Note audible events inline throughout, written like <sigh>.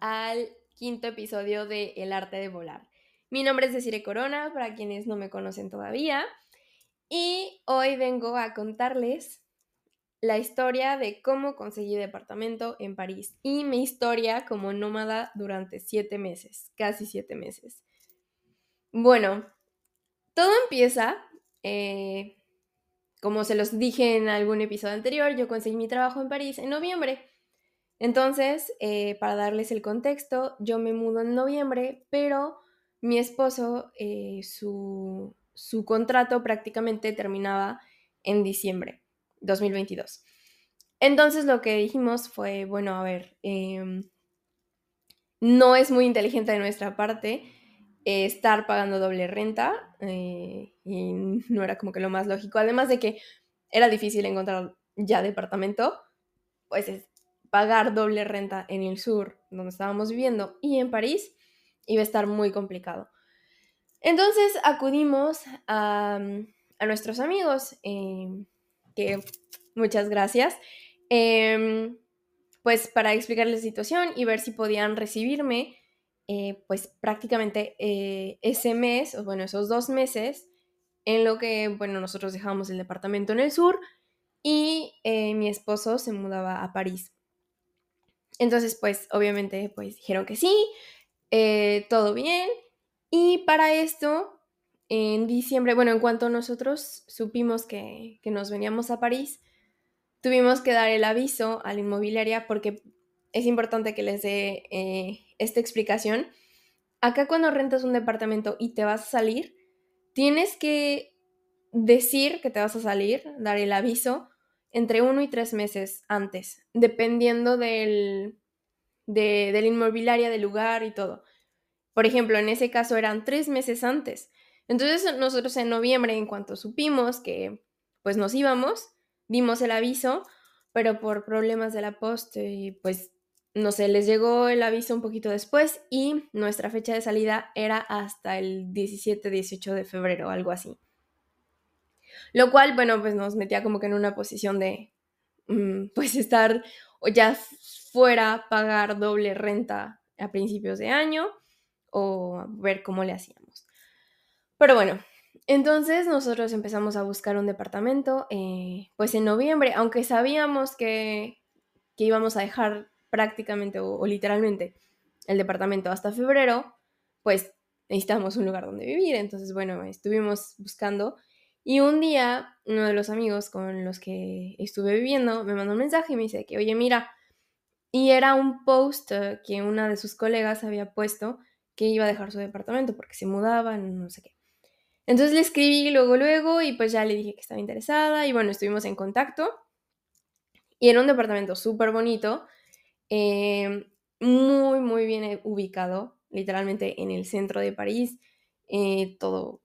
al quinto episodio de El arte de volar. Mi nombre es Desire Corona, para quienes no me conocen todavía, y hoy vengo a contarles la historia de cómo conseguí departamento en París y mi historia como nómada durante siete meses, casi siete meses. Bueno, todo empieza, eh, como se los dije en algún episodio anterior, yo conseguí mi trabajo en París en noviembre. Entonces, eh, para darles el contexto, yo me mudo en noviembre, pero mi esposo, eh, su, contrato prácticamente terminaba en diciembre 2022. Entonces lo que dijimos fue, bueno, a ver, em, no es muy inteligente de nuestra parte eh, estar pagando doble renta y no era como que lo más lógico, además de que era difícil encontrar ya departamento, pues es, pagar doble renta en el sur, donde estábamos viviendo, y en París, iba a estar muy complicado. Entonces acudimos a, nuestros amigos, em, que muchas gracias, em, pues para explicarles la situación y ver si podían recibirme, eh, pues prácticamente eh, ese mes, o bueno, esos dos meses, en lo que, bueno, nosotros dejamos el departamento en el sur y eh, mi esposo se mudaba a París. Entonces, pues obviamente, pues dijeron que sí, eh, todo bien. Y para esto, en diciembre, bueno, en cuanto nosotros supimos que, nos veníamos a París, tuvimos que dar el aviso a la inmobiliaria porque es importante que les dé eh, esta explicación. Acá cuando rentas un departamento y te vas a salir, tienes que decir que te vas a salir, dar el aviso entre uno y tres meses antes, dependiendo del, de, la inmobiliaria, del lugar y todo. Por ejemplo, en ese caso eran tres meses antes. Entonces nosotros en noviembre, en cuanto supimos que pues nos íbamos, dimos el aviso, pero por problemas de la poste, pues no sé, les llegó el aviso un poquito después y nuestra fecha de salida era hasta el 17-18 de febrero, algo así. Lo cual, bueno, pues nos metía como que en una posición de, mm, pues estar o ya fuera pagar doble renta a principios de año o ver cómo le hacíamos. Pero bueno, entonces nosotros empezamos a buscar un departamento, eh, pues en noviembre, aunque sabíamos que, íbamos a dejar prácticamente o, literalmente el departamento hasta febrero, pues necesitamos un lugar donde vivir. Entonces, bueno, estuvimos buscando y un día, uno de los amigos con los que estuve viviendo me mandó un mensaje y me dice que, oye, mira, y era un post que una de sus colegas había puesto que iba a dejar su departamento porque se mudaba, no sé qué. Entonces le escribí luego, luego y pues ya le dije que estaba interesada y bueno, estuvimos en contacto. Y era un departamento súper bonito, eh, muy, muy bien ubicado, literalmente en el centro de París, eh, todo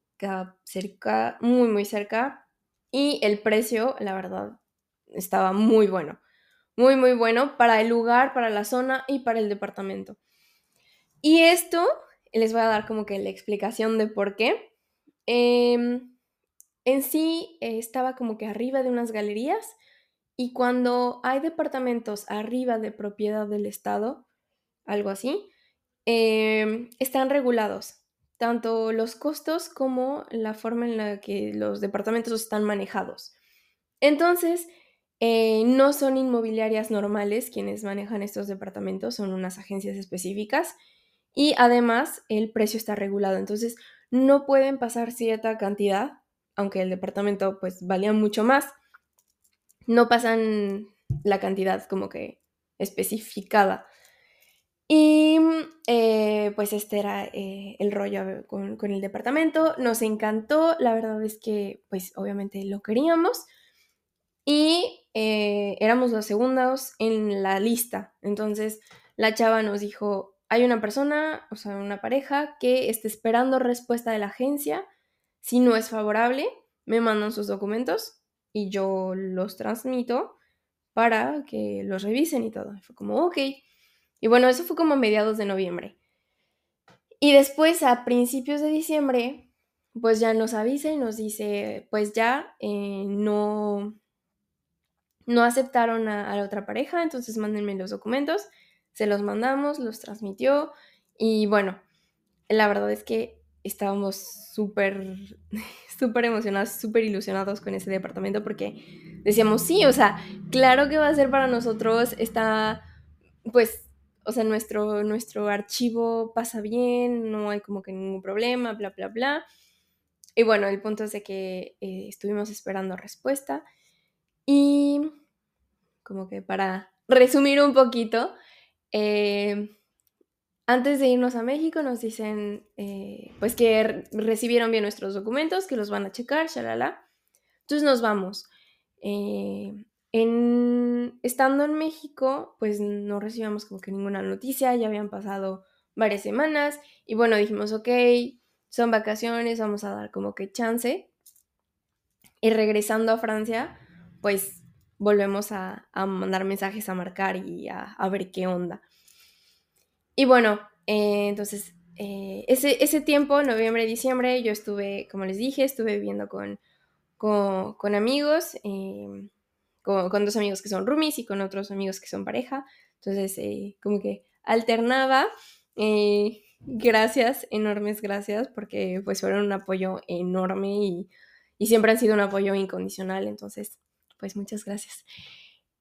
cerca, muy, muy cerca. Y el precio, la verdad, estaba muy bueno. Muy, muy bueno para el lugar, para la zona y para el departamento. Y esto les voy a dar como que la explicación de por qué. Em, en sí eh, estaba como que arriba de unas galerías y cuando hay departamentos arriba de propiedad del Estado, algo así, em, están regulados tanto los costos como la forma en la que los departamentos están manejados. Entonces, eh, no son inmobiliarias normales quienes manejan estos departamentos, son unas agencias específicas y además el precio está regulado, entonces no pueden pasar cierta cantidad, aunque el departamento pues valía mucho más, no pasan la cantidad como que especificada. Y eh, pues este era eh, el rollo con, el departamento. Nos encantó, la verdad es que pues obviamente lo queríamos. Y eh, éramos los segundos en la lista. Entonces la chava nos dijo, hay una persona, o sea, una pareja que está esperando respuesta de la agencia. Si no es favorable, me mandan sus documentos y yo los transmito para que los revisen y todo. fue como, ok. Y bueno, eso fue como a mediados de noviembre. Y después, a principios de diciembre, pues ya nos avisa y nos dice, pues ya eh, no, no aceptaron a, la otra pareja, entonces mándenme los documentos. se los mandamos, los transmitió y bueno, la verdad es que estábamos súper, <laughs> súper emocionados, súper ilusionados con ese departamento porque decíamos, sí, o sea, claro que va a ser para nosotros, está, pues, o sea, nuestro, nuestro archivo pasa bien, no hay como que ningún problema, bla, bla, bla. Y bueno, el punto es de que eh, estuvimos esperando respuesta y como que para <laughs> resumir un poquito, eh, antes de irnos a México nos dicen eh, pues que recibieron bien nuestros documentos, que los van a checar, shalala. Entonces nos vamos. Estando en México, pues no recibíamos como que ninguna noticia, ya habían pasado varias semanas y bueno, dijimos, ok, son vacaciones, vamos a dar como que chance. Y regresando a Francia, pues volvemos a, mandar mensajes, a marcar y a, ver qué onda. Y bueno, eh, entonces, eh, ese, ese, tiempo, noviembre, diciembre, yo estuve, como les dije, estuve viviendo con, con, amigos, em, con, dos amigos que son roomies y con otros amigos que son pareja. Entonces, eh, como que alternaba gracias, enormes gracias, porque pues fueron un apoyo enorme y, siempre han sido un apoyo incondicional, entonces, pues muchas gracias.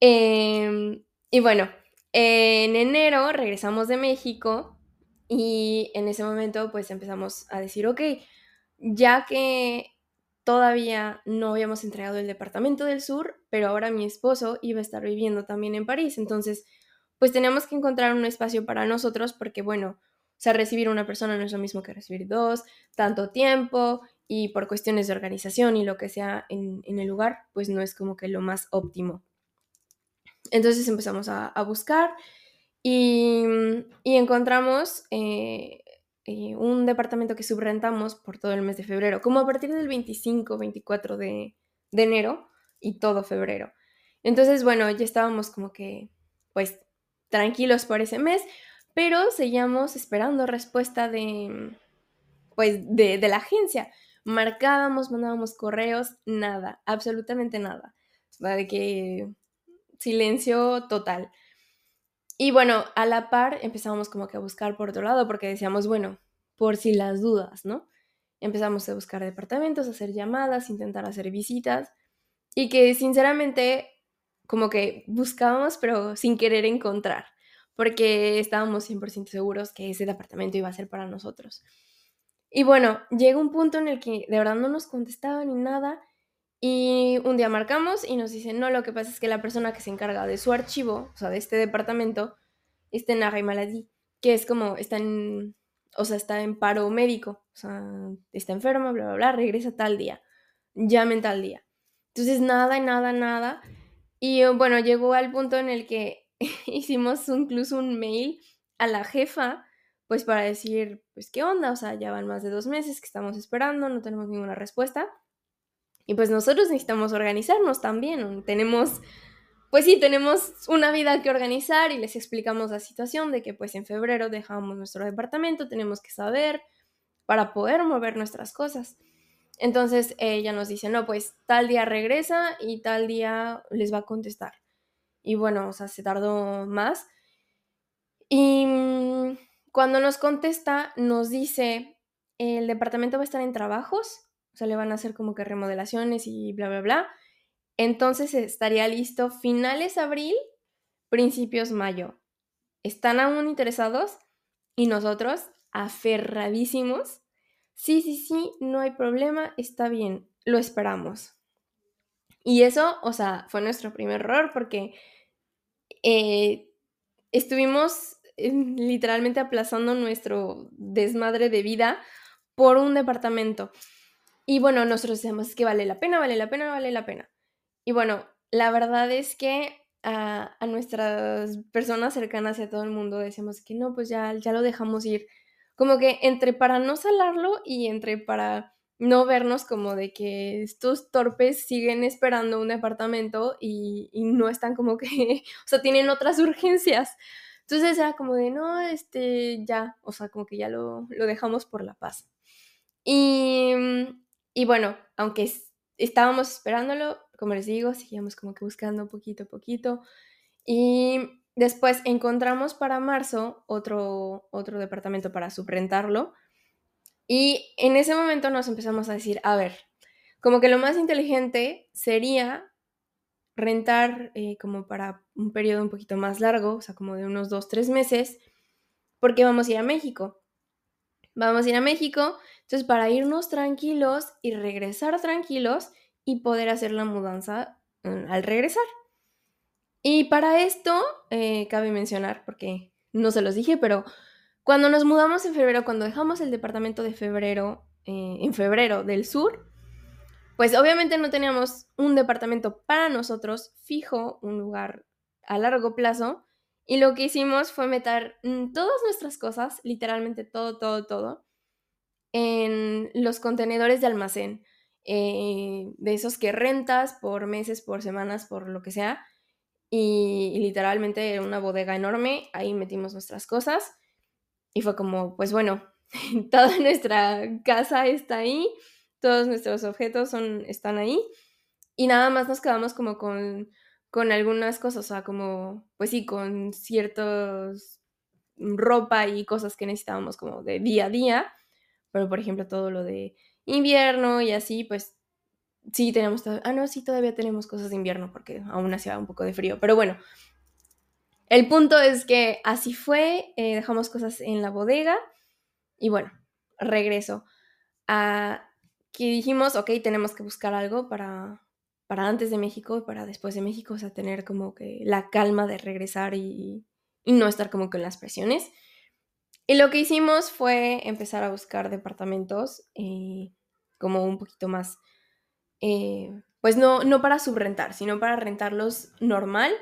Em, y bueno, en enero regresamos de México y en ese momento pues empezamos a decir, ok, ya que todavía no habíamos entregado el departamento del sur, pero ahora mi esposo iba a estar viviendo también en París, entonces pues teníamos que encontrar un espacio para nosotros porque bueno, o sea, recibir una persona no es lo mismo que recibir dos, tanto tiempo y por cuestiones de organización y lo que sea en, el lugar, pues no es como que lo más óptimo. Entonces empezamos a, buscar y, encontramos eh, eh, un departamento que subrentamos por todo el mes de febrero, como a partir del 25, 24 de, de enero y todo febrero. Entonces, bueno, ya estábamos como que, pues, tranquilos por ese mes, pero seguíamos esperando respuesta de, pues, de, la agencia. Marcábamos, mandábamos correos, nada, absolutamente nada. De que silencio total. Y bueno, a la par empezamos como que a buscar por otro lado porque decíamos, bueno, por si las dudas, ¿no? Empezamos a buscar departamentos, a hacer llamadas, intentar hacer visitas y que sinceramente como que buscábamos pero sin querer encontrar porque estábamos 100% seguros que ese departamento iba a ser para nosotros. Y bueno, llega un punto en el que de verdad no nos contestaban ni nada y un día marcamos y nos dicen, no, lo que pasa es que la persona que se encarga de su archivo, o sea, de este departamento, está en arrêt maladie, que es como, está en, o sea, está en paro médico, o sea, está enferma, bla, bla, bla, regresa tal día, llamen tal día. Entonces, nada, nada, nada. Y bueno, llegó al punto en el que <laughs> hicimos incluso un mail a la jefa, pues para decir, pues qué onda, o sea, ya van más de dos meses que estamos esperando, no tenemos ninguna respuesta. Y pues nosotros necesitamos organizarnos también, tenemos, pues sí, tenemos una vida que organizar y les explicamos la situación de que pues en febrero dejamos nuestro departamento, tenemos que saber para poder mover nuestras cosas. Entonces ella nos dice, no, pues tal día regresa y tal día les va a contestar. Y bueno, o sea, se tardó más. Y mm, cuando nos contesta, nos dice, el departamento va a estar en trabajos, o sea, le van a hacer como que remodelaciones y bla, bla, bla. Entonces estaría listo finales abril, principios mayo. ¿Están aún interesados? Y nosotros, aferradísimos. Sí, sí, sí, no hay problema, está bien, lo esperamos. Y eso, o sea, fue nuestro primer error porque eh, estuvimos eh, literalmente aplazando nuestro desmadre de vida por un departamento. Y bueno, nosotros decíamos que vale la pena, vale la pena, vale la pena. Y bueno, la verdad es que a, nuestras personas cercanas y a todo el mundo decíamos que no, pues ya, ya lo dejamos ir. Como que entre para no salarlo y entre para no vernos como de que estos torpes siguen esperando un departamento y, no están como que, <laughs> o sea, tienen otras urgencias. Entonces era como de, no, este, ya, o sea, como que ya lo, dejamos por la paz. Y, y bueno, aunque estábamos esperándolo, como les digo, seguíamos como que buscando poquito a poquito. Y después encontramos para marzo otro, otro departamento para subrentarlo. Y en ese momento nos empezamos a decir, a ver, como que lo más inteligente sería rentar eh, como para un periodo un poquito más largo, o sea, como de unos dos, tres meses, porque vamos a ir a México. Vamos a ir a México, entonces para irnos tranquilos y regresar tranquilos y poder hacer la mudanza mm, al regresar. Y para esto, eh, cabe mencionar, porque no se los dije, pero cuando nos mudamos en febrero, cuando dejamos el departamento de febrero, eh, en febrero del sur, pues obviamente no teníamos un departamento para nosotros fijo, un lugar a largo plazo. Y lo que hicimos fue meter mm, todas nuestras cosas, literalmente todo, todo, todo, en los contenedores de almacén. Eh, de esos que rentas por meses, por semanas, por lo que sea. Y, y literalmente una bodega enorme, ahí metimos nuestras cosas. Y fue como, pues bueno, <laughs> toda nuestra casa está ahí todos nuestros objetos son, están ahí y nada más nos quedamos como con, con algunas cosas, o sea, como, pues sí, con ciertos ropa y cosas que necesitábamos como de día a día, pero por ejemplo todo lo de invierno y así, pues sí tenemos, ah no, sí todavía tenemos cosas de invierno porque aún hacía un poco de frío, pero bueno, el punto es que así fue, eh, dejamos cosas en la bodega y bueno, regreso a que dijimos, ok, tenemos que buscar algo para, para antes de México y para después de México, o sea, tener como que la calma de regresar y, no estar como con las presiones. Y lo que hicimos fue empezar a buscar departamentos eh, como un poquito más, eh, pues no, no para subrentar, sino para rentarlos normal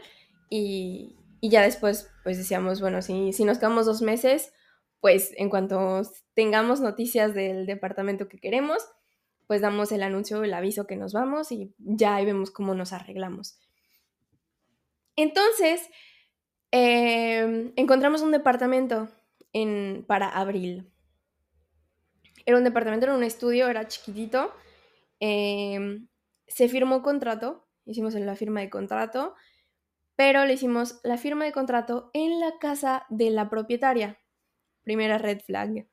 y, ya después pues decíamos, bueno, si, si nos quedamos dos meses, pues en cuanto tengamos noticias del departamento que queremos, pues damos el anuncio, el aviso que nos vamos y ya ahí vemos cómo nos arreglamos. Entonces, em, encontramos un departamento en, para abril. Era un departamento, era un estudio, era chiquitito. Em, se firmó contrato, hicimos la firma de contrato, pero le hicimos la firma de contrato en la casa de la propietaria. Primera red flag.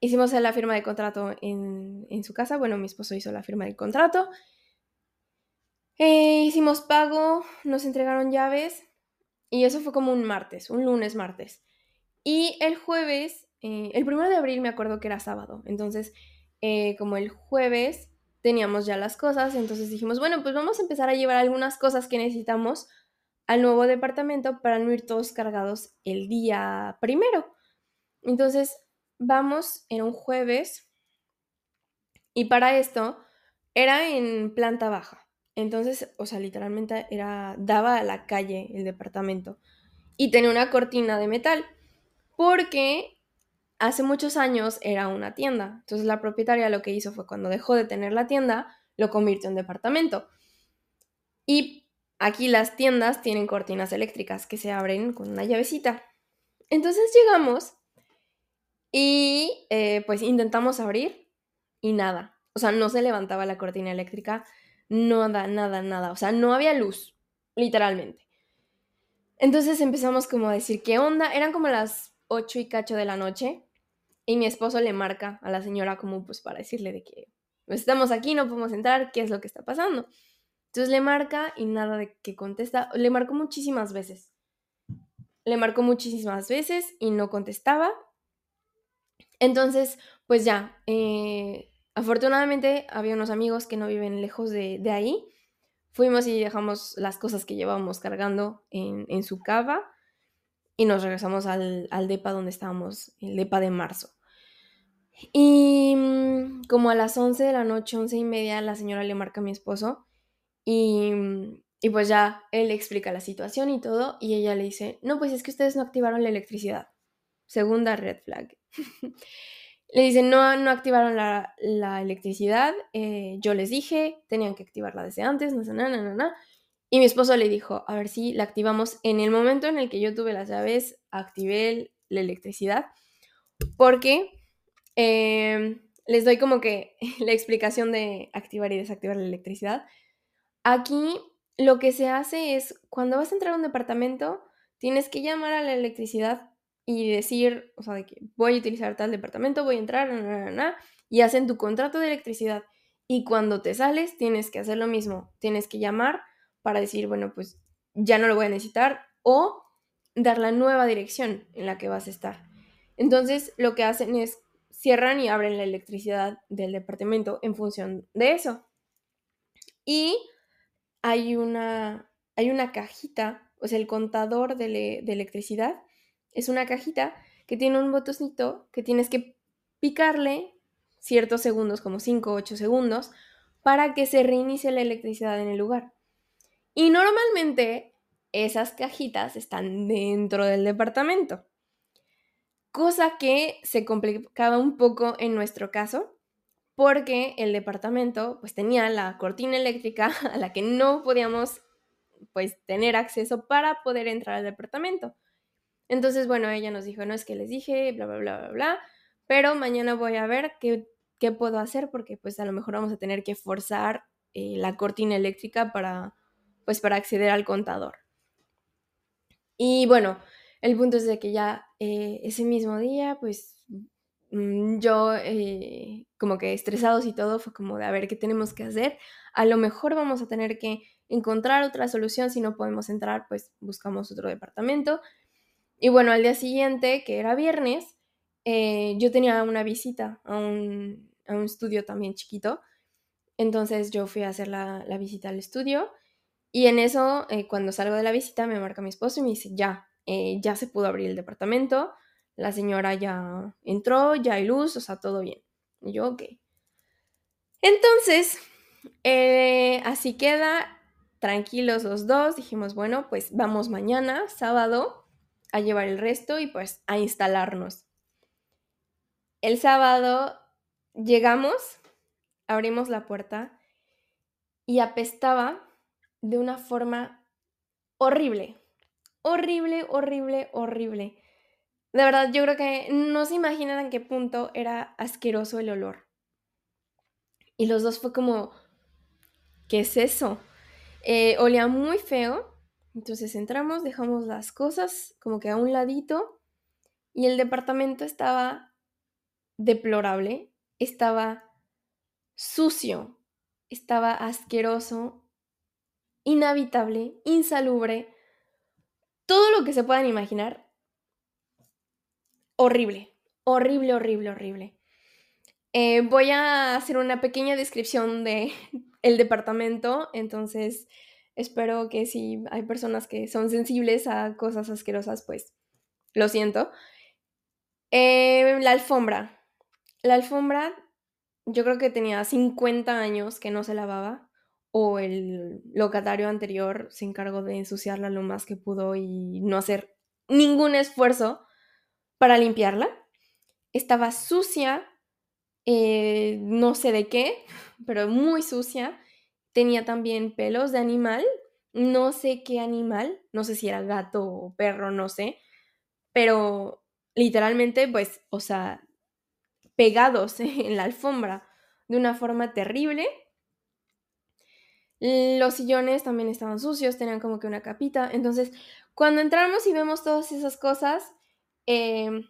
Hicimos la firma de contrato en, su casa. Bueno, mi esposo hizo la firma de contrato. Eh, hicimos pago, nos entregaron llaves y eso fue como un martes, un lunes martes. Y el jueves, eh, el primero de abril me acuerdo que era sábado. Entonces, eh, como el jueves teníamos ya las cosas, entonces dijimos, bueno, pues vamos a empezar a llevar algunas cosas que necesitamos al nuevo departamento para no ir todos cargados el día primero. Entonces vamos en un jueves y para esto era en planta baja. Entonces, o sea, literalmente era daba a la calle el departamento y tenía una cortina de metal porque hace muchos años era una tienda. Entonces la propietaria lo que hizo fue cuando dejó de tener la tienda, lo convirtió en departamento. Y aquí las tiendas tienen cortinas eléctricas que se abren con una llavecita. Entonces llegamos y eh, pues intentamos abrir y nada. O sea, no se levantaba la cortina eléctrica, nada, nada, nada. O sea, no había luz, literalmente. Entonces empezamos como a decir, ¿qué onda? Eran como las ocho y cacho de la noche y mi esposo le marca a la señora como pues para decirle de que pues, estamos aquí, no podemos entrar, ¿qué es lo que está pasando? Entonces le marca y nada de que contesta. Le marcó muchísimas veces. Le marcó muchísimas veces y no contestaba. Entonces, pues ya, eh, afortunadamente había unos amigos que no viven lejos de, ahí. Fuimos y dejamos las cosas que llevábamos cargando en, su cava y nos regresamos al, al, depa donde estábamos, el depa de marzo. Y mm, como a las 11 de la noche, 11 y media, la señora le marca a mi esposo y, y pues ya él le explica la situación y todo y ella le dice, no, pues es que ustedes no activaron la electricidad. Segunda red flag. <laughs> Le dicen, no, no activaron la, electricidad, eh, yo les dije, tenían que activarla desde antes, no sé, no, no, no, Y mi esposo le dijo, a ver si la activamos en el momento en el que yo tuve las llaves, activé la electricidad, porque em, les doy como que <laughs> la explicación de activar y desactivar la electricidad. Aquí lo que se hace es, cuando vas a entrar a un departamento, tienes que llamar a la electricidad y decir, o sea, que voy a utilizar tal departamento, voy a entrar, y hacen tu contrato de electricidad. Y cuando te sales, tienes que hacer lo mismo, tienes que llamar para decir, bueno, pues ya no lo voy a necesitar, o dar la nueva dirección en la que vas a estar. Entonces, lo que hacen es cierran y abren la electricidad del departamento en función de eso. Y hay una, hay una cajita, o sea, el contador de, electricidad es una cajita que tiene un botoncito que tienes que picarle ciertos segundos, como 5 o 8 segundos, para que se reinicie la electricidad en el lugar. Y normalmente esas cajitas están dentro del departamento cosa que se complicaba un poco en nuestro caso porque el departamento pues tenía la cortina eléctrica <laughs> a la que no podíamos pues tener acceso para poder entrar al departamento. Entonces, bueno, ella nos dijo, no es que les dije, bla, bla, bla, bla, bla, pero mañana voy a ver qué, qué puedo hacer porque pues a lo mejor vamos a tener que forzar eh, la cortina eléctrica para pues para acceder al contador. Y bueno, el punto es de que ya eh, ese mismo día, pues mm, yo eh, como que estresados y todo, fue como de a ver qué tenemos que hacer. A lo mejor vamos a tener que encontrar otra solución. Si no podemos entrar, pues buscamos otro departamento. Y bueno, al día siguiente, que era viernes, eh, yo tenía una visita a un, estudio también chiquito. Entonces yo fui a hacer la, la visita al estudio. Y en eso, cuando salgo de la visita, me marca mi esposo y me dice, ya, eh, ya se pudo abrir el departamento, la señora ya entró, ya hay luz, o sea, todo bien. Y yo, ok. Entonces, eh, así queda, tranquilos los dos, dijimos, bueno, pues vamos mañana, sábado, a llevar el resto y pues a instalarnos. El sábado llegamos, abrimos la puerta y apestaba de una forma horrible horrible, horrible, horrible. De verdad, yo creo que no se imaginan en qué punto era asqueroso el olor. Y los dos fue como, ¿qué es eso? Eh, olía muy feo. Entonces entramos, dejamos las cosas como que a un ladito y el departamento estaba deplorable, estaba sucio, estaba asqueroso, inhabitable, insalubre todo lo que se puedan imaginar. Horrible, horrible, horrible, horrible. Eh, voy a hacer una pequeña descripción de <laughs> el departamento, entonces espero que si hay personas que son sensibles a cosas asquerosas, pues lo siento. Eh, la alfombra. La alfombra yo creo que tenía 50 años que no se lavaba o el locatario anterior se encargó de ensuciarla lo más que pudo y no hacer ningún esfuerzo para limpiarla. Estaba sucia, eh, no sé de qué, <laughs> pero muy sucia. Tenía también pelos de animal, no sé qué animal, no sé si era gato o perro, no sé, pero literalmente, pues, o sea, pegados <laughs> en la alfombra de una forma terrible los sillones también estaban sucios, tenían como que una capita. Entonces, cuando entramos y vemos todas esas cosas, em,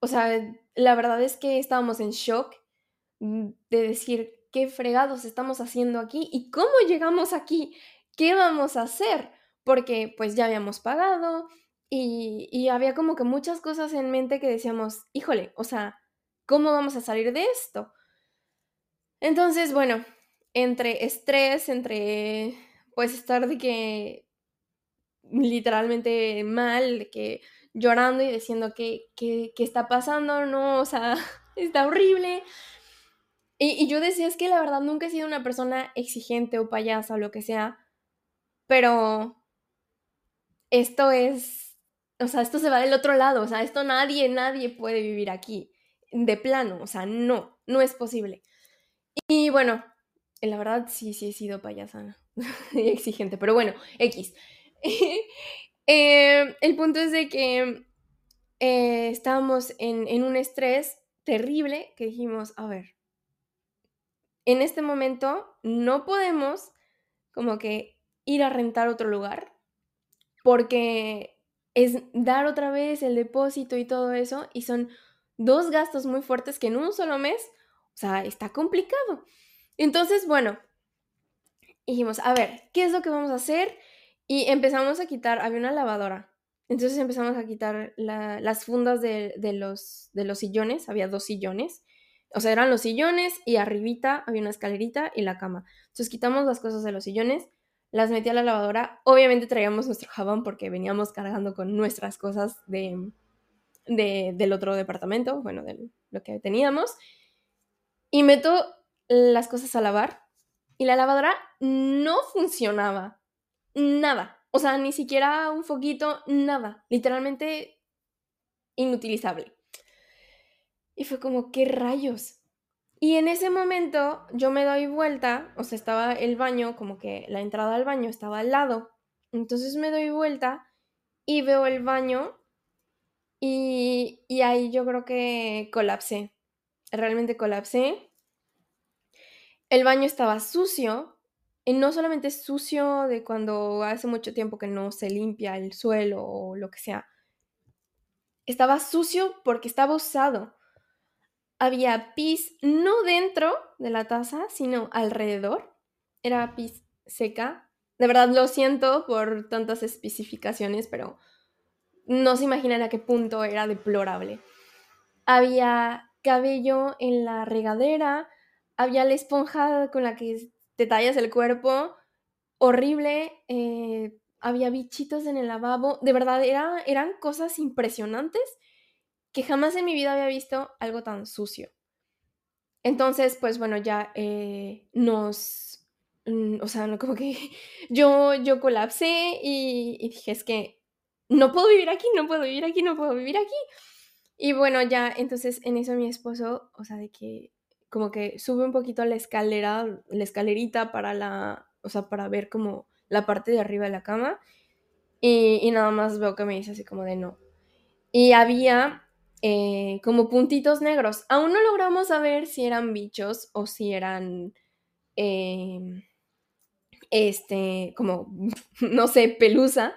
o sea, la verdad es que estábamos en shock de decir, ¿qué fregados estamos haciendo aquí? ¿Y cómo llegamos aquí? ¿Qué vamos a hacer? Porque pues ya habíamos pagado y, y había como que muchas cosas en mente que decíamos, híjole, o sea, ¿cómo vamos a salir de esto? Entonces, bueno, entre estrés, entre pues estar de que literalmente mal, de que llorando y diciendo que, que, está pasando, no, o sea, <laughs> está horrible. Y, y, yo decía, es que la verdad nunca he sido una persona exigente o payasa o lo que sea, pero esto es, o sea, esto se va del otro lado, o sea, esto nadie, nadie puede vivir aquí, de plano, o sea, no, no es posible. Y bueno, la verdad, sí, sí he sido payasana <laughs> y exigente, pero bueno, X. <laughs> Eh, el punto es de que eh, estábamos en, en un estrés terrible que dijimos, a ver, en este momento no podemos como que ir a rentar otro lugar, porque es dar otra vez el depósito y todo eso, y son dos gastos muy fuertes que en un solo mes, o sea, está complicado. Entonces, bueno, dijimos, a ver, ¿qué es lo que vamos a hacer? Y empezamos a quitar, había una lavadora. Entonces empezamos a quitar las fundas de, los, de los sillones, había dos sillones. O sea, eran los sillones y arribita había una escalerita y la cama. Entonces quitamos las cosas de los sillones, las metí a la lavadora. Obviamente traíamos nuestro jabón porque veníamos cargando con nuestras cosas de, del otro departamento, bueno, de lo que teníamos. Y meto las cosas a lavar y la lavadora no funcionaba. Nada. O sea, ni siquiera un foquito, nada. Literalmente inutilizable. Y fue como, ¿qué rayos? Y en ese momento yo me doy vuelta, o sea, estaba el baño, como que la entrada al baño estaba al lado. Entonces me doy vuelta y veo el baño y, y ahí yo creo que colapsé. Realmente colapsé. El baño estaba sucio, y no solamente sucio de cuando hace mucho tiempo que no se limpia el suelo o lo que sea. Estaba sucio porque estaba usado. Había pis no dentro de la taza, sino alrededor. Era pis seca. De verdad lo siento por tantas especificaciones, pero no se imaginan a qué punto era deplorable. Había cabello en la regadera, había la esponja con la que te tallas el cuerpo, horrible, eh, había bichitos en el lavabo, de verdad era, eran cosas impresionantes que jamás en mi vida había visto algo tan sucio. Entonces, pues bueno, ya eh, nos, mm, o sea, como que <laughs> yo, yo colapsé y, y dije, es que no puedo vivir aquí, no puedo vivir aquí, no puedo vivir aquí. Y bueno, ya entonces en eso mi esposo, o sea, de que como que sube un poquito la escalera, la escalerita para la, o sea, para ver como la parte de arriba de la cama. Y, nada más veo que me dice así como de no. Y había eh, como puntitos negros. Aún no logramos saber si eran bichos o si eran, em, este, como, <laughs> no sé, pelusa.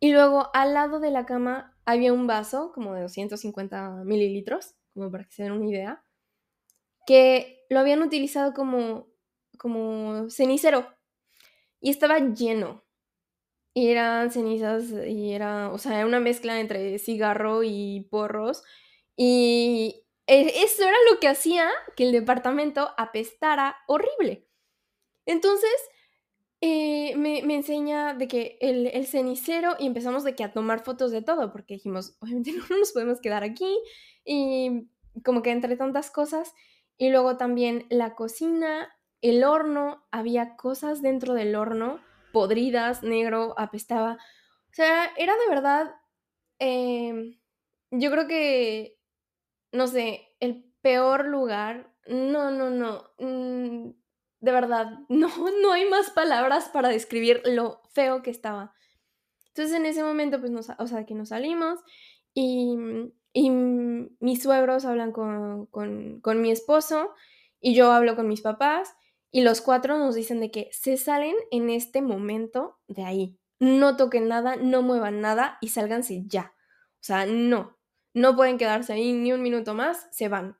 Y luego al lado de la cama había un vaso como de 250 mililitros, como para que se den una idea que lo habían utilizado como, como cenicero y estaba lleno. Y eran cenizas y era, o sea, era una mezcla entre cigarro y porros. Y e, eso era lo que hacía que el departamento apestara horrible. Entonces, eh, me, enseña de que el, cenicero y empezamos de que a tomar fotos de todo, porque dijimos, obviamente <laughs> no nos podemos quedar aquí. Y como que entre tantas cosas, y luego también la cocina, el horno, había cosas dentro del horno, podridas, negro, apestaba. O sea, era de verdad, em, yo creo que, no sé, el peor lugar. No, no, no. Mm, de verdad, <laughs> no, no hay más palabras para describir lo feo que estaba. Entonces en ese momento, pues, nos, o sea, que nos salimos y y mis suegros hablan con, mi esposo y yo hablo con mis papás y los cuatro nos dicen de que se salen en este momento de ahí. No toquen nada, no muevan nada y sálganse ya. O sea, no, no pueden quedarse ahí ni un minuto más, se van.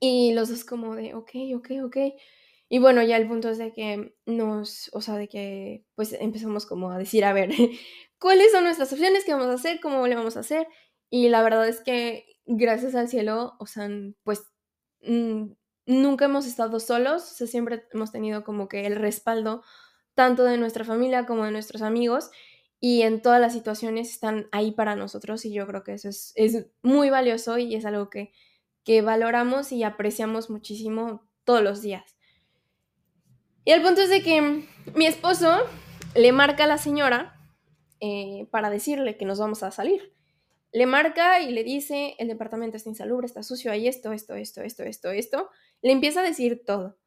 Y los dos como de, ok, ok, ok. Y bueno, ya el punto es de que nos, o sea, de que pues empezamos como a decir, a ver, <laughs> ¿cuáles son nuestras opciones? ¿Qué vamos a hacer? ¿Cómo le vamos a hacer? Y la verdad es que gracias al cielo, o sea, pues mm, nunca hemos estado solos, o sea, siempre hemos tenido como que el respaldo tanto de nuestra familia como de nuestros amigos y en todas las situaciones están ahí para nosotros y yo creo que eso es, es muy valioso y es algo que, que valoramos y apreciamos muchísimo todos los días. Y el punto es de que mi esposo le marca a la señora eh, para decirle que nos vamos a salir. Le marca y le dice, el departamento está insalubre, está sucio, hay esto, esto, esto, esto, esto, esto. Le empieza a decir todo.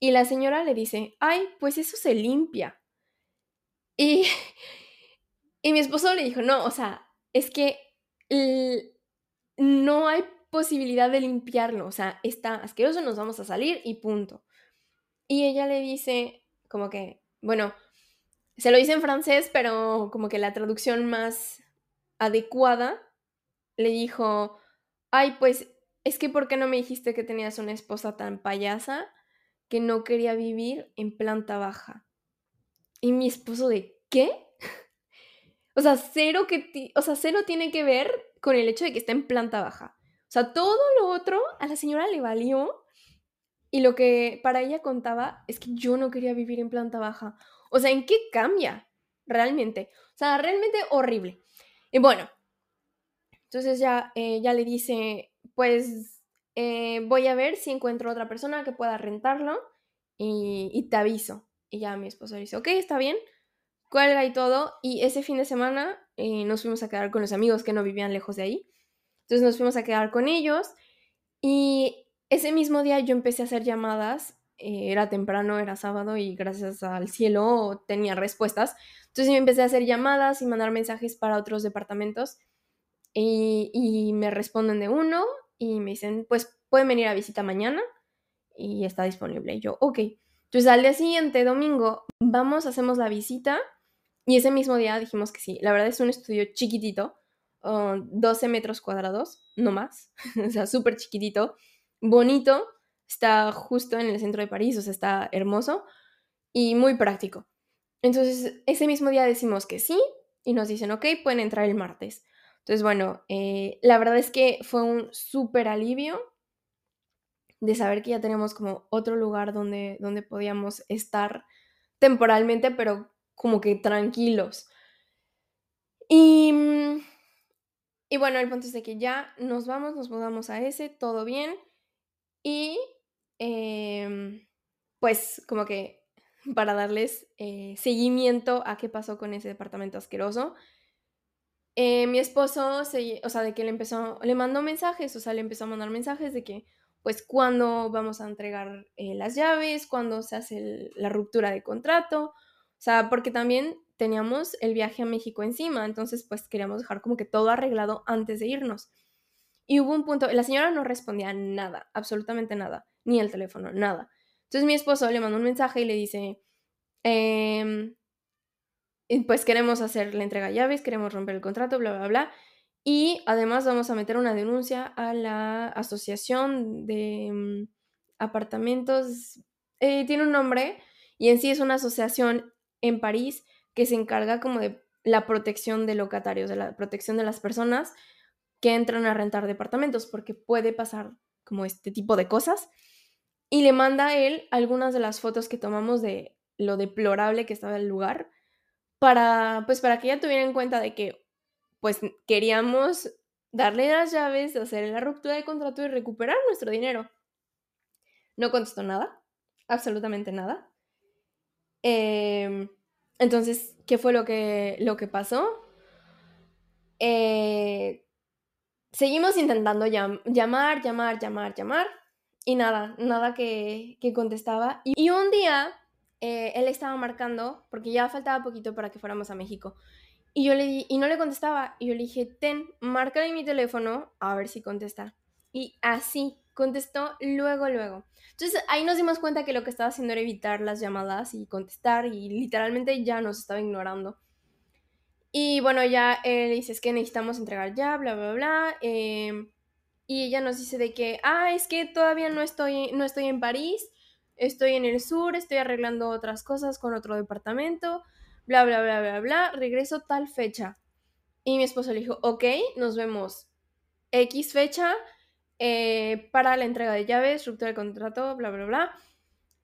Y la señora le dice, ay, pues eso se limpia. Y, <laughs> y mi esposo le dijo, no, o sea, es que no hay posibilidad de limpiarlo, o sea, está asqueroso, nos vamos a salir y punto. Y ella le dice, como que, bueno, se lo hice en francés, pero como que la traducción más adecuada le dijo, ay, pues es que ¿por qué no me dijiste que tenías una esposa tan payasa que no quería vivir en planta baja? Y mi esposo de, ¿qué? <laughs> o sea, cero que, o sea, cero tiene que ver con el hecho de que está en planta baja. O sea, todo lo otro a la señora le valió y lo que para ella contaba es que yo no quería vivir en planta baja. O sea, ¿en qué cambia? Realmente. O sea, realmente horrible. Y bueno, entonces ya, eh, ya le dice, pues eh, voy a ver si encuentro otra persona que pueda rentarlo y, te aviso. Y ya mi esposo dice, ok, está bien, cuelga y todo. Y ese fin de semana eh, nos fuimos a quedar con los amigos que no vivían lejos de ahí. Entonces nos fuimos a quedar con ellos y ese mismo día yo empecé a hacer llamadas, era temprano, era sábado y gracias al cielo tenía respuestas. Entonces yo empecé a hacer llamadas y mandar mensajes para otros departamentos y, me responden de uno y me dicen, pues pueden venir a visita mañana y está disponible. Y yo, ok. Entonces al día siguiente, domingo, vamos, hacemos la visita y ese mismo día dijimos que sí. La verdad es un estudio chiquitito, 12 metros cuadrados, no más, <laughs> o sea, súper chiquitito bonito, está justo en el centro de París, o sea, está hermoso y muy práctico. Entonces, ese mismo día decimos que sí y nos dicen, ok, pueden entrar el martes. Entonces, bueno, eh, la verdad es que fue un súper alivio de saber que ya tenemos como otro lugar donde, donde podíamos estar temporalmente, pero como que tranquilos. Y, y bueno, el punto es de que ya nos vamos, nos mudamos a ese, todo bien. Y em, pues como que para darles eh, seguimiento a qué pasó con ese departamento asqueroso, eh, mi esposo, o sea, de que le empezó, le mandó mensajes, o sea, le empezó a mandar mensajes de que, pues, cuándo vamos a entregar eh, las llaves, cuándo se hace la ruptura de contrato, o sea, porque también teníamos el viaje a México encima, entonces, pues, queríamos dejar como que todo arreglado antes de irnos. Y hubo un punto, la señora no respondía nada, absolutamente nada, ni el teléfono, nada. Entonces mi esposo le mandó un mensaje y le dice, em, pues queremos hacer la entrega de llaves, queremos romper el contrato, bla, bla, bla. Y además vamos a meter una denuncia a la asociación de mm, apartamentos, eh, tiene un nombre, y en sí es una asociación en París que se encarga como de la protección de locatarios, de la protección de las personas que entran a rentar departamentos, porque puede pasar como este tipo de cosas. Y le manda a él algunas de las fotos que tomamos de lo deplorable que estaba el lugar, para, pues para que ella tuviera en cuenta de que, pues queríamos darle las llaves, hacer la ruptura de contrato y recuperar nuestro dinero. No contestó nada, absolutamente nada. Em, entonces, ¿qué fue lo que, lo que pasó? Eh, seguimos intentando llamar, llamar, llamar, llamar. Y nada, nada que, contestaba. Y, un día eh, él estaba marcando, porque ya faltaba poquito para que fuéramos a México. Y yo le y no le contestaba. Y yo le dije, ten, márcale mi teléfono a ver si contesta. Y así contestó luego, luego. Entonces ahí nos dimos cuenta que lo que estaba haciendo era evitar las llamadas y contestar y literalmente ya nos estaba ignorando. Y bueno, ya él dice, es que necesitamos entregar ya, bla, bla, bla. Em, y ella nos dice de que, ah, es que todavía no estoy, no estoy en París, estoy en el sur, estoy arreglando otras cosas con otro departamento, bla, bla, bla, bla, bla, regreso tal fecha. Y mi esposo le dijo, ok, nos vemos X fecha eh, para la entrega de llaves, ruptura de contrato, bla, bla, bla.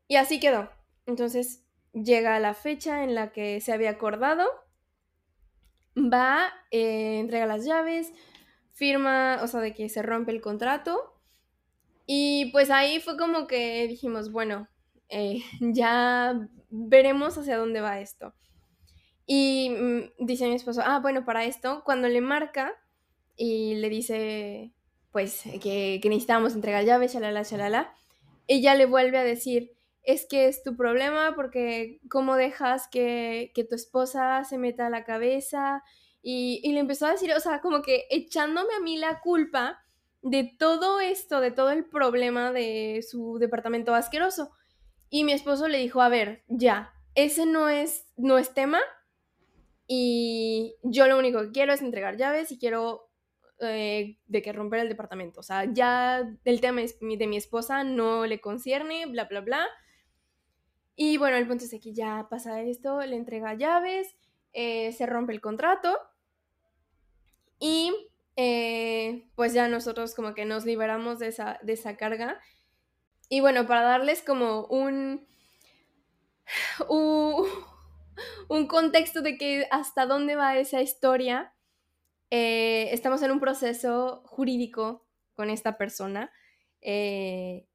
Y así quedó. Entonces llega la fecha en la que se había acordado va, eh, entrega las llaves, firma, o sea, de que se rompe el contrato. Y pues ahí fue como que dijimos, bueno, eh, <laughs> ya veremos hacia dónde va esto. Y mm, dice mi esposo, ah, bueno, para esto, cuando le marca y le dice, pues, que, que necesitamos entregar llaves, shalala, shalala, ella le vuelve a decir, es que es tu problema porque cómo dejas que, tu esposa se meta a la cabeza y, le empezó a decir, o sea, como que echándome a mí la culpa de todo esto, de todo el problema de su departamento asqueroso. Y mi esposo le dijo, a ver, ya, ese no es, no es tema y yo lo único que quiero es entregar llaves y quiero eh, de que romper el departamento. O sea, ya el tema de mi esposa no le concierne, bla, bla, bla. Y bueno, el punto es que ya pasa esto, le entrega llaves, eh, se rompe el contrato y eh, pues ya nosotros como que nos liberamos de esa, de esa carga. Y bueno, para darles como un, <sighs> <laughs> un, contexto de que hasta dónde va esa historia, eh, estamos en un proceso jurídico con esta persona.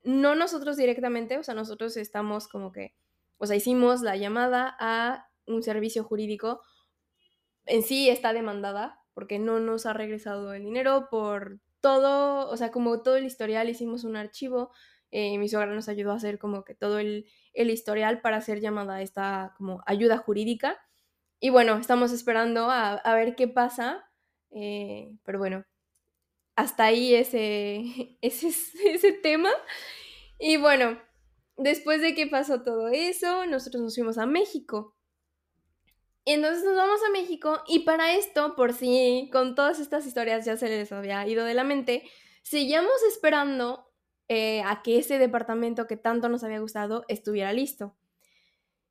No nosotros directamente, o sea, nosotros estamos como que, o sea, hicimos la llamada a un servicio jurídico. En sí está demandada porque no nos ha regresado el dinero por todo, o sea, como todo el historial, hicimos un archivo eh, mi suegra nos ayudó a hacer como que todo el, historial para hacer llamada esta como ayuda jurídica. Y bueno, estamos esperando a, ver qué pasa. Eh, pero bueno, hasta ahí ese, <laughs> ese, ese tema. Y bueno, después de que pasó todo eso, nosotros nos fuimos a México. Entonces nos vamos a México y para esto, por si con todas estas historias ya se les había ido de la mente, seguíamos esperando eh, a que ese departamento que tanto nos había gustado estuviera listo.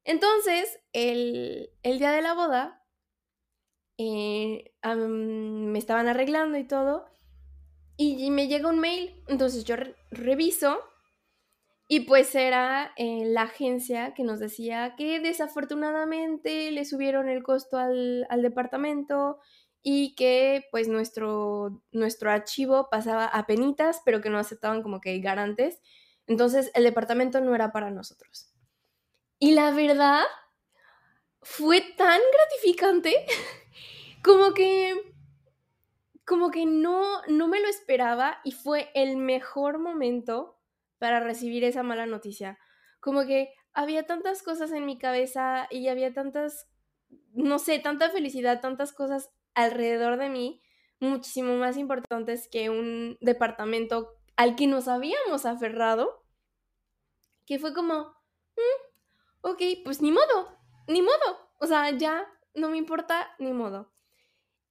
Entonces, el, día de la boda, eh, me estaban arreglando y todo, y, me llega un mail, entonces yo reviso y pues era eh, la agencia que nos decía que desafortunadamente le subieron el costo al, al departamento y que pues nuestro, nuestro archivo pasaba a penitas, pero que no aceptaban como que garantes. Entonces el departamento no era para nosotros. Y la verdad fue tan gratificante <laughs> como que como que no no me lo esperaba y fue el mejor momento para recibir esa mala noticia. Como que había tantas cosas en mi cabeza y había tantas no sé, tanta felicidad, tantas cosas alrededor de mí muchísimo más importantes que un departamento al que nos habíamos aferrado, que fue como, mm, ok, pues ni modo, ni modo, o sea, ya no me importa, ni modo.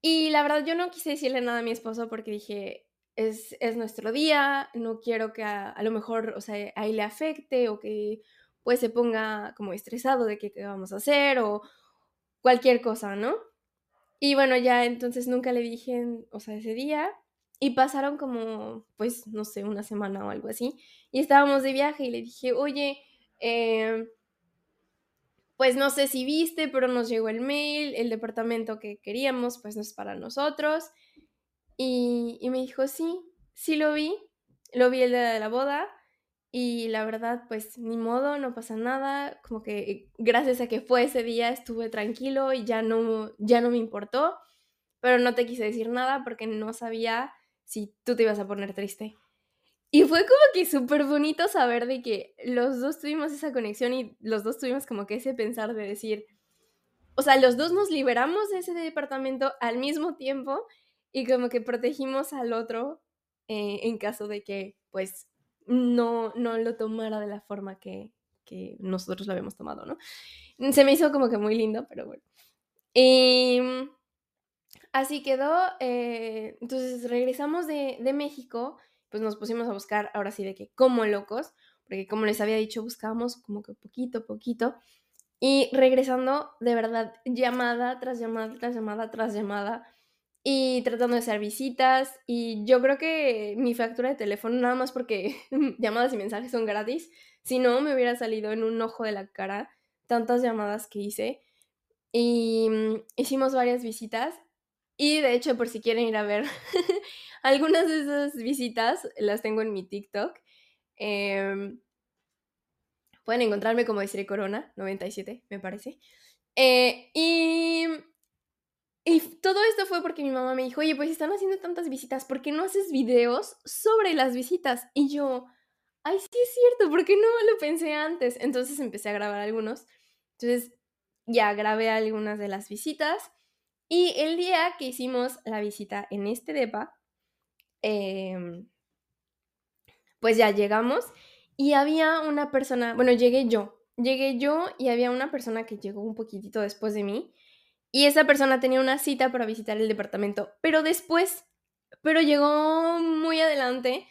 Y la verdad yo no quise decirle nada a mi esposo porque dije, es, es nuestro día, no quiero que a, lo mejor, o sea, ahí le afecte o que pues se ponga como estresado de qué, qué vamos a hacer o cualquier cosa, ¿no? Y bueno, ya entonces nunca le dije, o sea, ese día. Y pasaron como, pues, no sé, una semana o algo así. Y estábamos de viaje y le dije, oye, eh, pues no sé si viste, pero nos llegó el mail, el departamento que queríamos, pues no es para nosotros. Y, y me dijo, sí, sí lo vi, lo vi el día de la boda. Y la verdad, pues ni modo, no pasa nada, como que gracias a que fue ese día estuve tranquilo y ya no, ya no me importó, pero no te quise decir nada porque no sabía si tú te ibas a poner triste. Y fue como que súper bonito saber de que los dos tuvimos esa conexión y los dos tuvimos como que ese pensar de decir, o sea, los dos nos liberamos de ese departamento al mismo tiempo y como que protegimos al otro eh, en caso de que, pues, no, no lo tomara de la forma que, nosotros lo habíamos tomado, ¿no? Se me hizo como que muy lindo, pero bueno. Y así quedó. Eh, entonces regresamos de, de, México, pues nos pusimos a buscar ahora sí de que como locos, porque como les había dicho, buscábamos como que poquito, poquito. Y regresando, de verdad, llamada tras llamada, tras llamada, tras llamada y tratando de hacer visitas y yo creo que mi factura de teléfono nada más porque <laughs> llamadas y mensajes son gratis, si no me hubiera salido en un ojo de la cara tantas llamadas que hice y mm, hicimos varias visitas y de hecho por si quieren ir a ver <laughs> algunas de esas visitas las tengo en mi TikTok. Em, pueden encontrarme como decir Corona 97 me parece. Eh, y y todo esto fue porque mi mamá me dijo, oye, pues están haciendo tantas visitas, ¿por qué no haces videos sobre las visitas? Y yo, ay, sí es cierto, ¿por qué no lo pensé antes? Entonces empecé a grabar algunos. Entonces ya grabé algunas de las visitas. Y el día que hicimos la visita en este DEPA, em, pues ya llegamos y había una persona, bueno, llegué yo, llegué yo y había una persona que llegó un poquitito después de mí y esa persona tenía una cita para visitar el departamento, pero después, pero llegó muy adelante.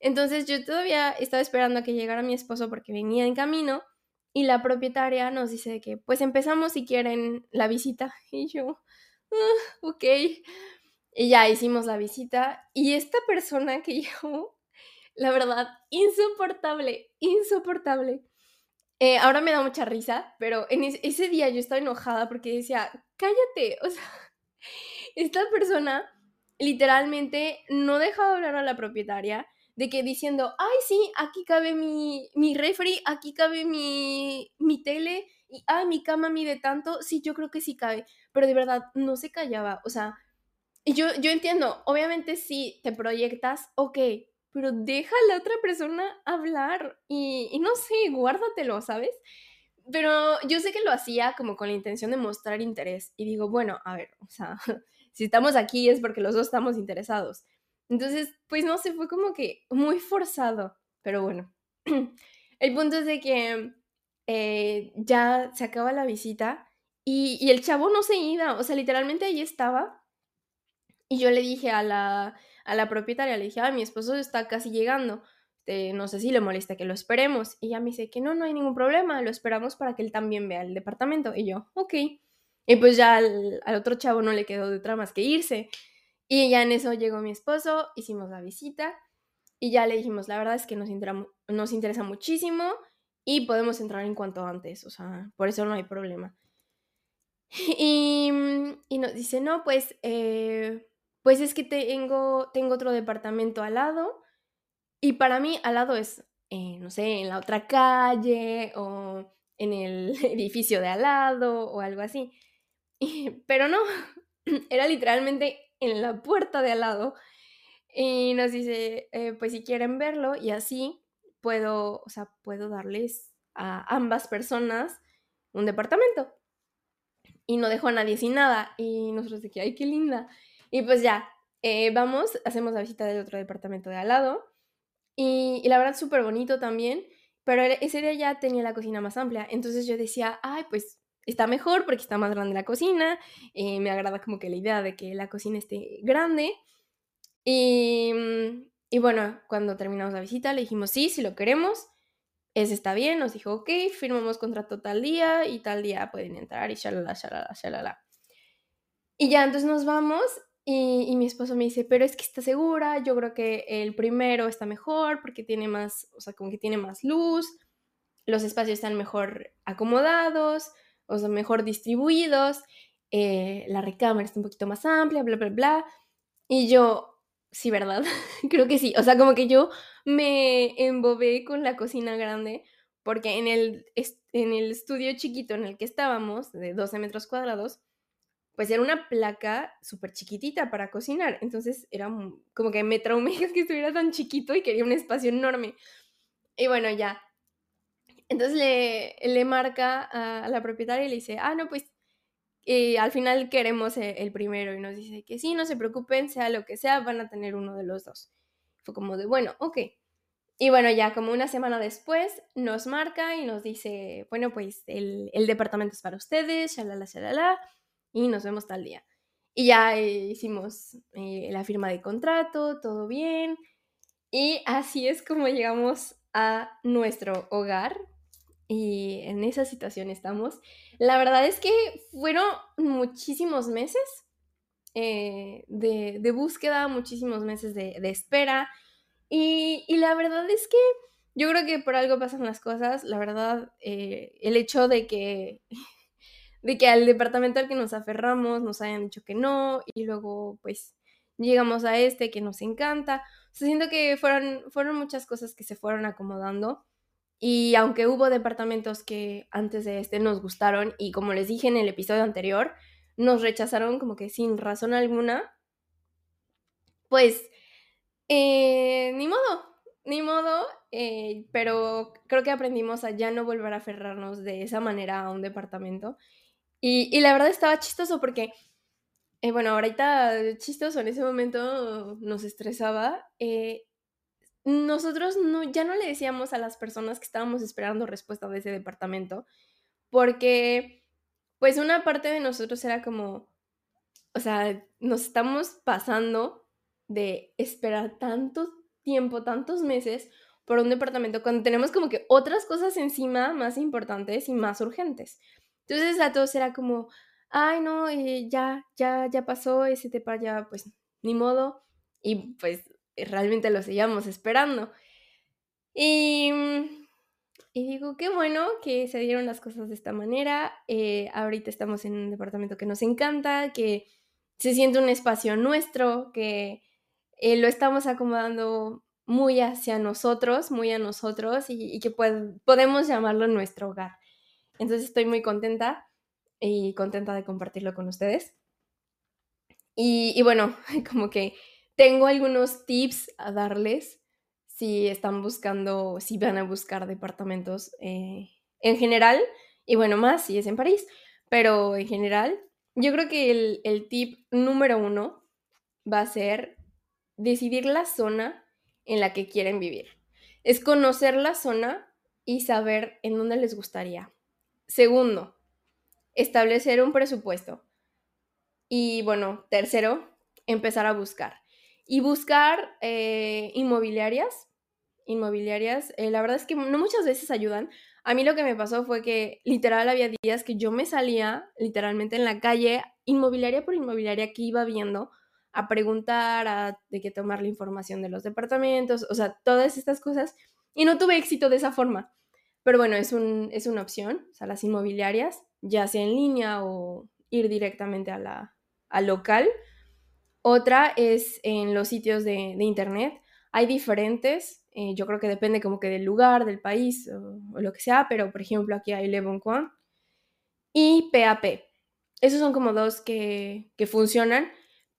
Entonces yo todavía estaba esperando a que llegara mi esposo porque venía en camino y la propietaria nos dice que pues empezamos si quieren la visita <laughs> y yo, ah, ok. Y ya hicimos la visita y esta persona que <laughs> llegó, la verdad, insoportable, insoportable. Eh, ahora me da mucha risa, pero en ese día yo estaba enojada porque decía, cállate, o sea, <laughs> esta persona literalmente no dejaba hablar a la propietaria de que diciendo, ay, sí, aquí cabe mi, mi refri, aquí cabe mi, mi tele, y ay, mi cama mide tanto, sí, yo creo que sí cabe, pero de verdad no se callaba, o sea, yo, yo entiendo, obviamente si te proyectas, ok, pero deja a la otra persona hablar y, y no sé, guárdatelo, ¿sabes? Pero yo sé que lo hacía como con la intención de mostrar interés y digo, bueno, a ver, o sea, <laughs> si estamos aquí es porque los dos estamos interesados. Entonces, pues no sé, fue como que muy forzado, pero bueno. <clears throat> El punto es de que eh, ya se acaba la visita y, el chavo no se iba, o sea, literalmente ahí estaba. Y yo le dije a la, a la propietaria, le dije, ah, mi esposo está casi llegando, este, no sé si le molesta que lo esperemos. Y ella me dice que no, no hay ningún problema, lo esperamos para que él también vea el departamento. Y yo, ok. Y pues ya al, otro chavo no le quedó de otra más que irse. Y ya en eso llegó mi esposo, hicimos la visita y ya le dijimos, la verdad es que nos, nos interesa muchísimo y podemos entrar en cuanto antes, o sea, por eso no hay problema. <laughs> Y, y nos dice, no, pues, eh, pues es que tengo, tengo otro departamento al lado y para mí al lado es, eh, no sé, en la otra calle o en el <laughs> edificio de al lado o algo así. <laughs> pero no, <laughs> era literalmente en la puerta de al lado y nos dice, eh, pues si quieren verlo y así puedo, o sea, puedo darles a ambas personas un departamento. Y no dejó a nadie sin nada. Y nosotros de ay, qué linda. Y pues ya, eh, vamos, hacemos la visita del otro departamento de al lado. Y, la verdad, súper bonito también. Pero ese día ya tenía la cocina más amplia. Entonces yo decía, ay, pues está mejor porque está más grande la cocina, eh, me agrada como que la idea de que la cocina esté grande. Y, mm, bueno, cuando terminamos la visita le dijimos, sí, si lo queremos, ese está bien, nos dijo, ok, firmamos contrato tal día y tal día pueden entrar y shalala, shalala, shalala. Y ya, entonces nos vamos y, y, mi esposo me dice, pero es que está segura, yo creo que el primero está mejor porque tiene más, o sea, como que tiene más luz, los espacios están mejor acomodados, o sea, mejor distribuidos, eh, la recámara está un poquito más amplia, bla, bla, bla. Y yo, sí, ¿verdad? <laughs> Creo que sí. O sea, como que yo me embobé con la cocina grande porque en el, en el estudio chiquito en el que estábamos, de 12 metros cuadrados, pues era una placa súper chiquitita para cocinar. Entonces era como que me traumé <laughs> que estuviera tan chiquito y quería un espacio enorme. Y bueno, ya, entonces le, le marca a, la propietaria y le dice, ah, no, pues eh, al final queremos e, el, primero y nos dice que sí, no se preocupen, sea lo que sea, van a tener uno de los dos. Fue como de, bueno, ok. Y bueno, ya como una semana después nos marca y nos dice, bueno, pues el, el departamento es para ustedes, shalala, shalala, y nos vemos tal día. Y ya eh, hicimos eh, la firma de contrato, todo bien. Y así es como llegamos a nuestro hogar, y en esa situación estamos. La verdad es que fueron muchísimos meses eh, de, búsqueda, muchísimos meses de, espera. Y, la verdad es que yo creo que por algo pasan las cosas. La verdad, el hecho de que, de que al departamento al que nos aferramos nos hayan dicho que no y luego pues llegamos a este que nos encanta. O sea, siento que fueron, fueron muchas cosas que se fueron acomodando y aunque hubo departamentos que antes de este nos gustaron y como les dije en el episodio anterior, nos rechazaron como que sin razón alguna, pues eh, ni modo, ni modo, eh, pero creo que aprendimos a ya no volver a aferrarnos de esa manera a un departamento. Y, la verdad estaba chistoso porque, eh, bueno, ahorita chistoso, en ese momento nos estresaba nosotros no, ya no le decíamos a las personas que estábamos esperando respuesta de ese departamento, porque pues una parte de nosotros era como, o sea, nos estamos pasando de esperar tanto tiempo, tantos meses por un departamento cuando tenemos como que otras cosas encima más importantes y más urgentes. Entonces a todos era como, ay no, eh, ya, ya, ya pasó ese depa, ya pues ni modo. Y pues realmente lo seguíamos esperando. Y, y digo, qué bueno que se dieron las cosas de esta manera. Eh, ahorita estamos en un departamento que nos encanta, que se siente un espacio nuestro, que eh, lo estamos acomodando muy hacia nosotros, muy a nosotros y, que podemos llamarlo nuestro hogar. Entonces estoy muy contenta y contenta de compartirlo con ustedes. Y, bueno, <laughs> como que tengo algunos tips a darles si están buscando, si van a buscar departamentos eh, en general, y bueno, más si es en París, pero en general, yo creo que el tip número uno va a ser decidir la zona en la que quieren vivir. Es conocer la zona y saber en dónde les gustaría. Segundo, establecer un presupuesto. Y bueno, tercero, empezar a buscar y buscar eh, inmobiliarias. Inmobiliarias, eh, la verdad es que no muchas veces ayudan. A mí lo que me pasó fue que literal había días que yo me salía literalmente en la calle, inmobiliaria por inmobiliaria, que iba viendo a preguntar, a de qué tomar la información de los departamentos, o sea, todas estas cosas. Y no tuve éxito de esa forma. Pero bueno, es, un, es una opción, o sea, las inmobiliarias, ya sea en línea o ir directamente a la, al local. Otra es en los sitios de, internet. Hay diferentes, eh, yo creo que depende como que del lugar, del país o, lo que sea, pero por ejemplo aquí hay Leboncoin y PAP. Esos son como dos que, que funcionan,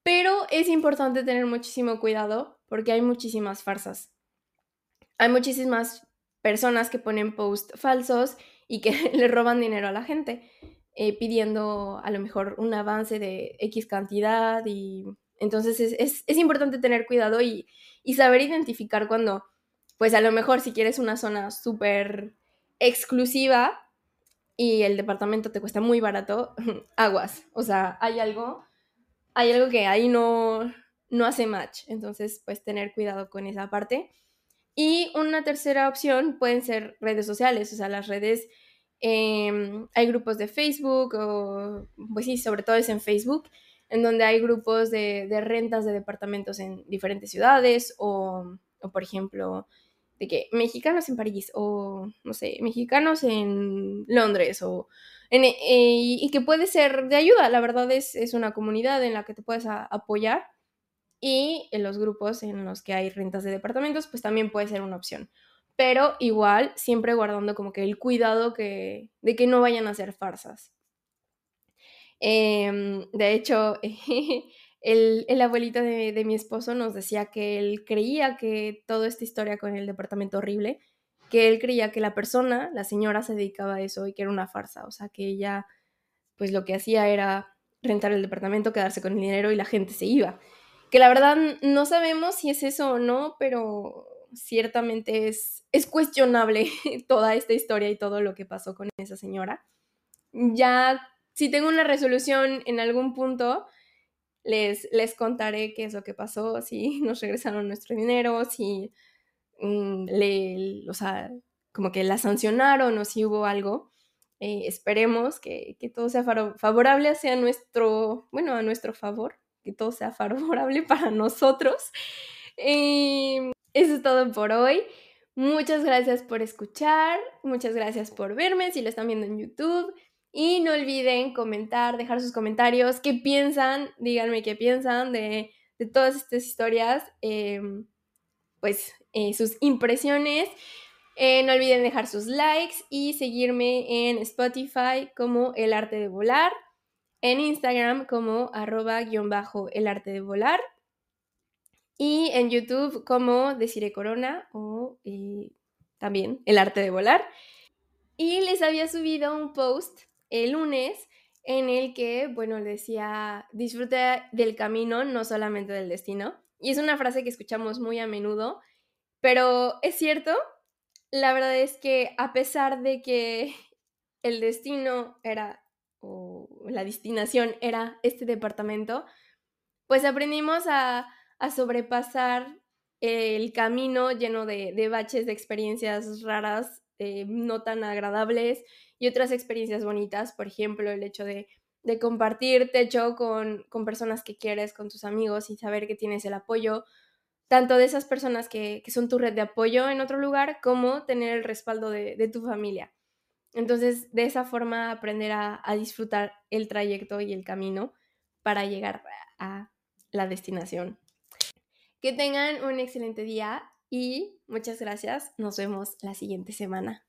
pero es importante tener muchísimo cuidado porque hay muchísimas farsas. Hay muchísimas personas que ponen posts falsos y que <laughs> le roban dinero a la gente, eh, pidiendo a lo mejor un avance de X cantidad y entonces es, importante tener cuidado y, saber identificar cuando, pues a lo mejor si quieres una zona súper exclusiva y el departamento te cuesta muy barato, <laughs> aguas. O sea, hay algo, hay algo que ahí no, no hace match. Entonces, pues tener cuidado con esa parte. Y una tercera opción pueden ser redes sociales, o sea, las redes, em, hay grupos de Facebook, o pues sí, sobre todo es en Facebook, en donde hay grupos de, rentas de departamentos en diferentes ciudades o, por ejemplo, de que mexicanos en París o, no sé, mexicanos en Londres o... En, eh, y que puede ser de ayuda, la verdad es, es una comunidad en la que te puedes apoyar y en los grupos en los que hay rentas de departamentos, pues también puede ser una opción. Pero igual, siempre guardando como que el cuidado que, de que no vayan a ser farsas. Em, de hecho, <laughs> el, abuelito de, mi esposo nos decía que él creía que toda esta historia con el departamento horrible, que él creía que la persona, la señora, se dedicaba a eso y que era una farsa, o sea, que ella, pues lo que hacía era rentar el departamento, quedarse con el dinero y la gente se iba. Que la verdad no sabemos si es eso o no, pero ciertamente es, es cuestionable <laughs> toda esta historia y todo lo que pasó con esa señora. Ya si tengo una resolución en algún punto, les, les contaré qué es lo que pasó, si nos regresaron nuestro dinero, si mm, le, o sea, como que la sancionaron o si hubo algo. Eh, esperemos que, todo sea favorable hacia nuestro, bueno, a nuestro favor, que todo sea favorable <laughs> para nosotros. eso es todo por hoy. Muchas gracias por escuchar, muchas gracias por verme si lo están viendo en YouTube. Y no olviden comentar, dejar sus comentarios, qué piensan, díganme qué piensan de, todas estas historias, em, pues eh, sus impresiones. Eh, no olviden dejar sus likes y seguirme en Spotify como El Arte de Volar, en Instagram como arroba guion bajo El Arte de Volar y en YouTube como Deciré Corona o eh, también El Arte de Volar. Y les había subido un post el lunes en el que, bueno, decía, disfruta del camino, no solamente del destino. Y es una frase que escuchamos muy a menudo, Pero es cierto, la verdad es que a pesar de que el destino era, o la destinación era este departamento, pues aprendimos a, sobrepasar el camino lleno de, baches, de experiencias raras, eh, no tan agradables y otras experiencias bonitas, por ejemplo, el hecho de, compartir techo con, con, personas que quieres, con tus amigos y saber que tienes el apoyo, tanto de esas personas que, son tu red de apoyo en otro lugar, como tener el respaldo de, tu familia. Entonces, de esa forma, aprender a, disfrutar el trayecto y el camino para llegar a la destinación. Que tengan un excelente día y muchas gracias. Nos vemos la siguiente semana.